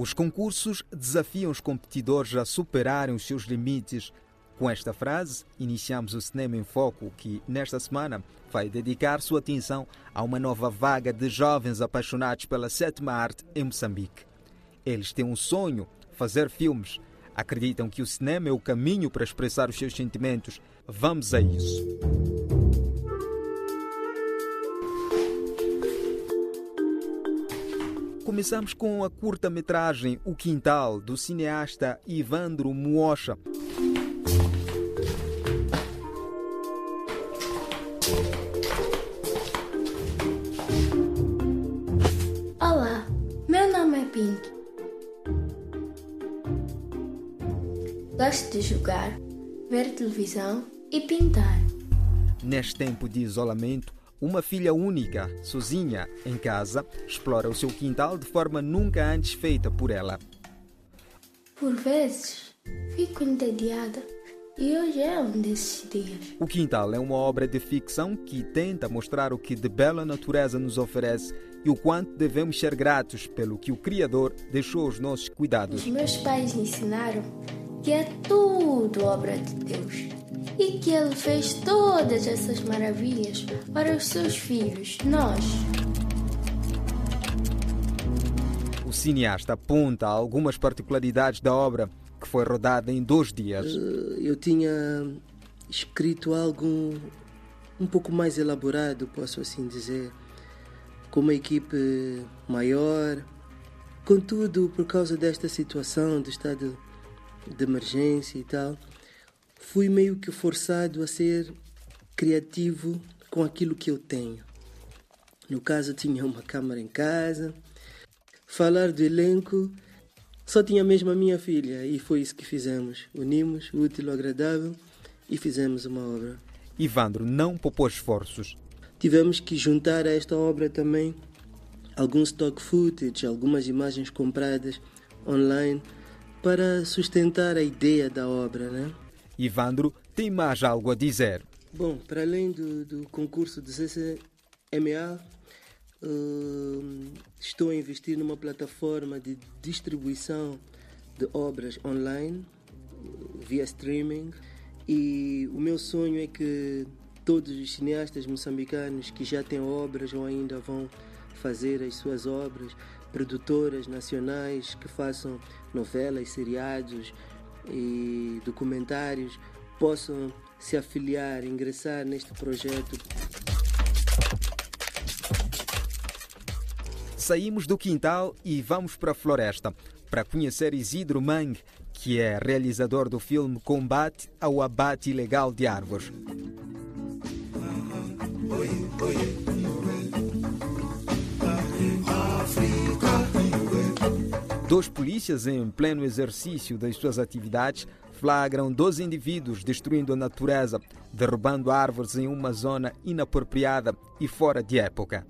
Os concursos desafiam os competidores a superarem os seus limites. Com esta frase, iniciamos o Cinema em Foco, que nesta semana vai dedicar sua atenção a uma nova vaga de jovens apaixonados pela sétima arte em Moçambique. Eles têm um sonho, fazer filmes. Acreditam que o cinema é o caminho para expressar os seus sentimentos. Vamos a isso. Começamos com a curta-metragem O Quintal, do cineasta Ivandro Muocha. Olá, meu nome é Pink. Gosto de jogar, ver televisão e pintar. Neste tempo de isolamento, uma filha única, sozinha, em casa, explora o seu quintal de forma nunca antes feita por ela. Por vezes, fico entediada e hoje é um desses dias. O Quintal é uma obra de ficção que tenta mostrar o que de bela natureza nos oferece e o quanto devemos ser gratos pelo que o Criador deixou aos nossos cuidados. Os meus pais ensinaram que é tudo obra de Deus e que Ele fez todas essas maravilhas para os seus filhos, nós. O cineasta aponta algumas particularidades da obra, que foi rodada em dois dias. Eh, Eu tinha escrito algo um pouco mais elaborado, posso assim dizer, com uma equipe maior. Contudo, por causa desta situação de estado de emergência e tal, fui meio que forçado a ser criativo com aquilo que eu tenho. No caso, tinha uma câmara em casa. Falar do elenco, só tinha mesmo a minha filha e foi isso que fizemos. Unimos o útil ao agradável e fizemos uma obra. Ivandro não poupou esforços. Tivemos que juntar a esta obra também alguns stock footage, algumas imagens compradas online para sustentar a ideia da obra, né? Ivandro tem mais algo a dizer. Bom, para além do, do concurso do CCMA, hum, estou a investir numa plataforma de distribuição de obras online, via streaming, e o meu sonho é que todos os cineastas moçambicanos que já têm obras ou ainda vão fazer as suas obras, produtoras nacionais que façam novelas, seriados e documentários, possam se afiliar, ingressar neste projeto. Saímos do quintal e vamos para a floresta para conhecer Isidro Mang, que é realizador do filme Combate ao Abate Ilegal de Árvores. Dois polícias, em pleno exercício das suas atividades, flagram 12 indivíduos destruindo a natureza, derrubando árvores em uma zona inapropriada e fora de época.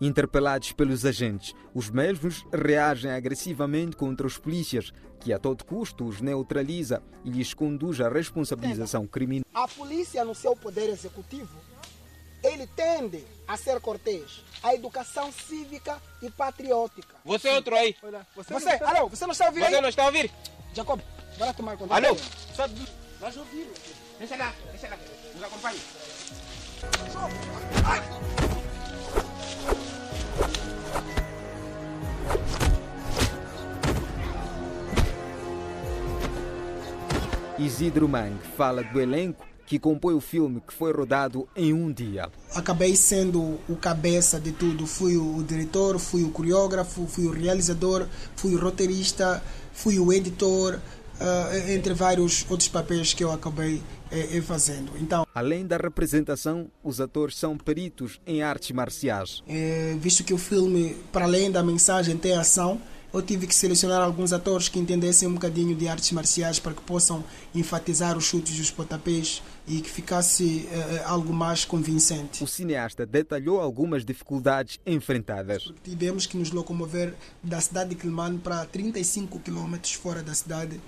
Interpelados pelos agentes, os mesmos reagem agressivamente contra os polícias, que a todo custo os neutraliza e lhes conduz à responsabilização criminal. A polícia, no seu poder executivo, ele tende a ser cortês, a educação cívica e patriótica. Você é outro aí. Olha, você, você, alô, você não está a ouvir Você aí? não está a ouvir? Jacob, vai lá tomar conta. Alô? Só... Nós ouvimos. Deixa lá, deixa lá. Nos acompanhe. Isidro Mang fala do elenco que compõe o filme que foi rodado em um dia. acabei sendo o cabeça de tudo. Fui o diretor, fui o coreógrafo, fui o realizador, fui o roteirista, fui o editor, ah, entre vários outros papéis que eu acabei eh, eh, fazendo. Então, Além da representação, os atores são peritos em artes marciais. eh, visto que o filme, para além da mensagem, tem ação, eu tive que selecionar alguns atores que entendessem um bocadinho de artes marciais para que possam enfatizar os chutes e os pontapés e que ficasse eh, algo mais convincente. O cineasta detalhou algumas dificuldades enfrentadas. Tivemos que nos locomover da cidade de Quilmane para 35 quilômetros fora da cidade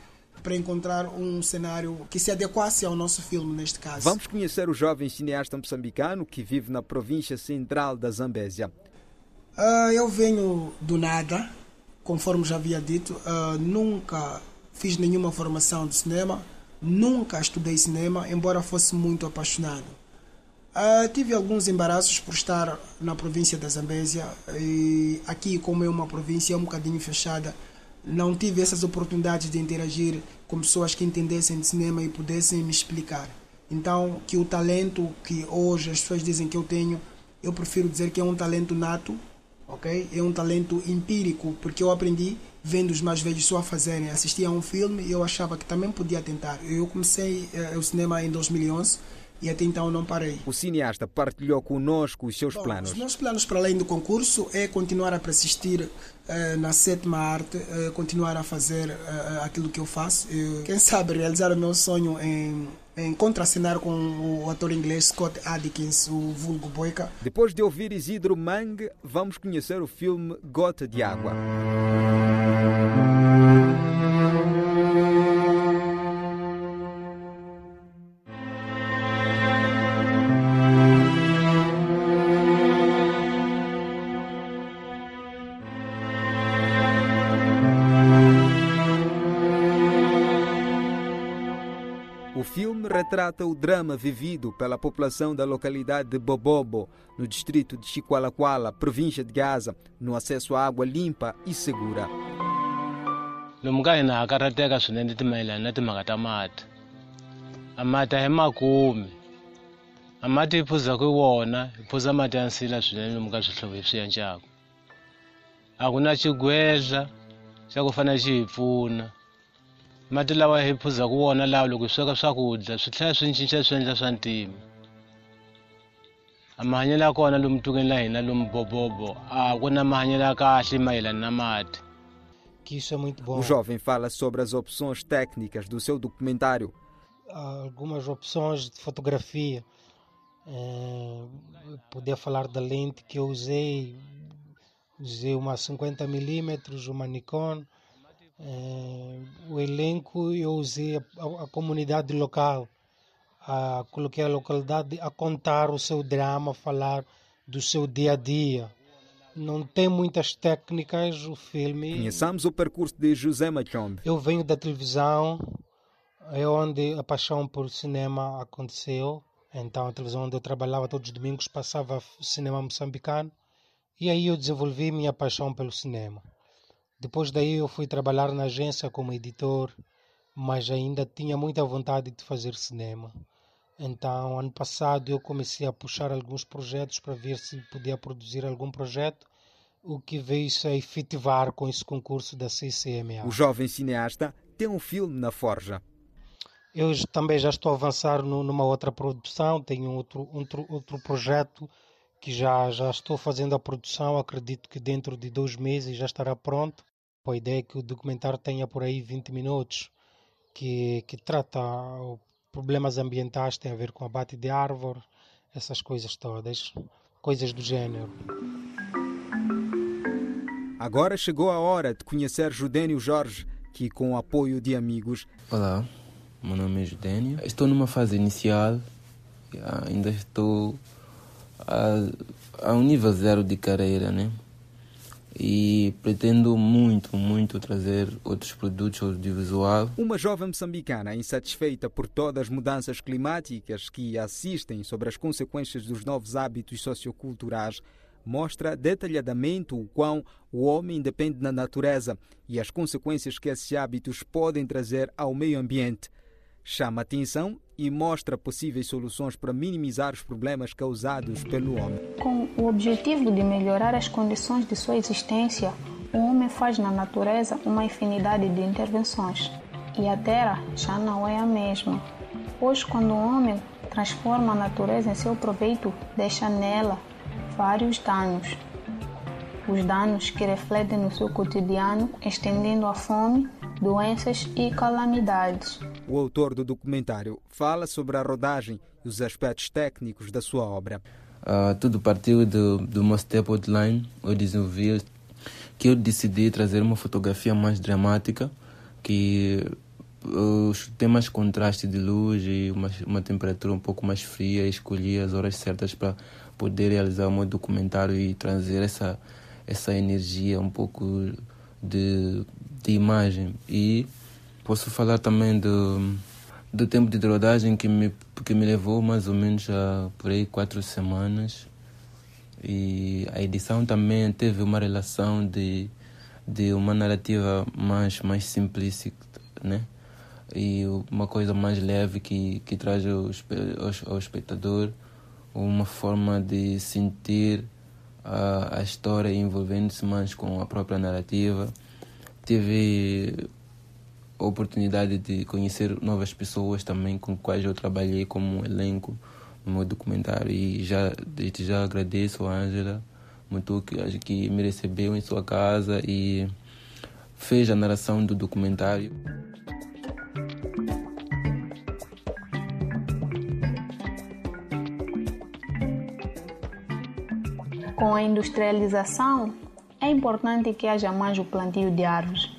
para encontrar um cenário que se adequasse ao nosso filme neste caso. Vamos conhecer o jovem cineasta moçambicano que vive na província central da Zambésia. Ah, eu venho do nada, conforme já havia dito, uh, nunca fiz nenhuma formação de cinema, nunca estudei cinema, embora fosse muito apaixonado. Uh, tive alguns embaraços por estar na província da Zambésia e aqui, como é uma província um bocadinho fechada, não tive essas oportunidades de interagir com pessoas que entendessem de cinema e pudessem me explicar. Então, que o talento que hoje as pessoas dizem que eu tenho, eu prefiro dizer que é um talento nato, ok? É um talento empírico, porque eu aprendi vendo os mais velhos só fazerem. Assistia a um filme e eu achava que também podia tentar. Eu comecei uh, o cinema em 2011 e até então não parei. O cineasta partilhou conosco os seus Bom, planos. Os meus planos para além do concurso é continuar a persistir uh, na sétima arte, uh, continuar a fazer uh, aquilo que eu faço. quem sabe realizar o meu sonho em, em contracenar com o ator inglês Scott Adkins, o vulgo Boica. Depois de ouvir Isidro Mang, vamos conhecer o filme Gota de Água. O filme retrata o drama vivido pela população da localidade de Bobobo, no distrito de Chiqualaquala, província de Gaza, no acesso à água limpa e segura. a mati a hi makumi. A mati hi phuzaka hi wona hi phuza mati ya nsila swinene lomu ka swihlovo hi swi endlaku a ku na xigwedla xa ku fana xi hi pfuna mati lawa hi phuzaka wona lawa loko hi sweka swakudya swi tlhela swi cinca swi endla swa ntima a mahanyelo ya kona lomu tukweni la hina lomu bobobo a ku na mahanyelo ya kahle mayelana na mati que isso é muito bom. O jovem fala sobre as opções técnicas do seu documentário. Há algumas opções de fotografia. É, poder falar da lente que eu usei. Usei uma 50 milímetros, uma Nikon. É, o elenco eu usei a, a, a comunidade local. A, coloquei a localidade a contar o seu drama, falar do seu dia a dia não tem muitas técnicas o filme. Conheçamos o percurso de José Machombe. Eu venho da televisão, é onde a paixão por cinema aconteceu. Então, a televisão onde eu trabalhava todos os domingos passava cinema moçambicano. E aí eu desenvolvi minha paixão pelo cinema. Depois daí eu fui trabalhar na agência como editor, mas ainda tinha muita vontade de fazer cinema. Então, ano passado eu comecei a puxar alguns projetos para ver se podia produzir algum projeto, o que veio-se a efetivar com esse concurso da CCMA. O jovem cineasta tem um filme na forja. Eu também já estou a avançar numa outra produção, tenho outro, outro, outro projeto que já, já estou fazendo a produção, acredito que dentro de dois meses já estará pronto. A ideia é que o documentário tenha por aí 20 minutos, que, que trata problemas ambientais têm a ver com abate de árvores, essas coisas todas, coisas do gênero. Agora chegou a hora de conhecer Judênio Jorge, que com o apoio de amigos. Olá, meu nome é Judênio. Estou numa fase inicial, ainda estou a, a um nível zero de carreira, né? E pretendo muito, muito trazer outros produtos audiovisual. Uma jovem moçambicana insatisfeita por todas as mudanças climáticas que assistem sobre as consequências dos novos hábitos socioculturais mostra detalhadamente o quão o homem depende da natureza e as consequências que esses hábitos podem trazer ao meio ambiente. Chama atenção e mostra possíveis soluções para minimizar os problemas causados pelo homem. Com o objetivo de melhorar as condições de sua existência, o homem faz na natureza uma infinidade de intervenções. E a Terra já não é a mesma. Pois quando o homem transforma a natureza em seu proveito, deixa nela vários danos. Os danos que refletem no seu cotidiano, estendendo a fome, doenças e calamidades. O autor do documentário fala sobre a rodagem e os aspectos técnicos da sua obra. Uh, tudo partiu do, do meu step outline. Eu desenvolvi que eu decidi trazer uma fotografia mais dramática, que uh, tem mais contraste de luz e uma, uma temperatura um pouco mais fria. Escolhi as horas certas para poder realizar o meu documentário e trazer essa essa energia um pouco de, de imagem. E posso falar também do, do tempo de rodagem que me, que me levou mais ou menos a, por aí quatro semanas. E a edição também teve uma relação de, de uma narrativa mais, mais simplista, né? E uma coisa mais leve que, que traz ao, ao, espectador uma forma de sentir a, a história envolvendo-se mais com a própria narrativa. Tive a oportunidade de conhecer novas pessoas também com quais eu trabalhei como elenco no meu documentário e já desde já agradeço a Ângela muito que que me recebeu em sua casa e fez a narração do documentário. Com a industrialização, é importante que haja mais o plantio de árvores.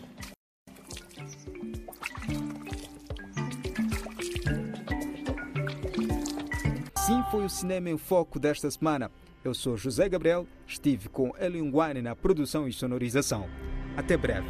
Sim, foi o Cinema em Foco desta semana. Eu sou José Gabriel, estive com Elion Guane na produção e sonorização. Até breve.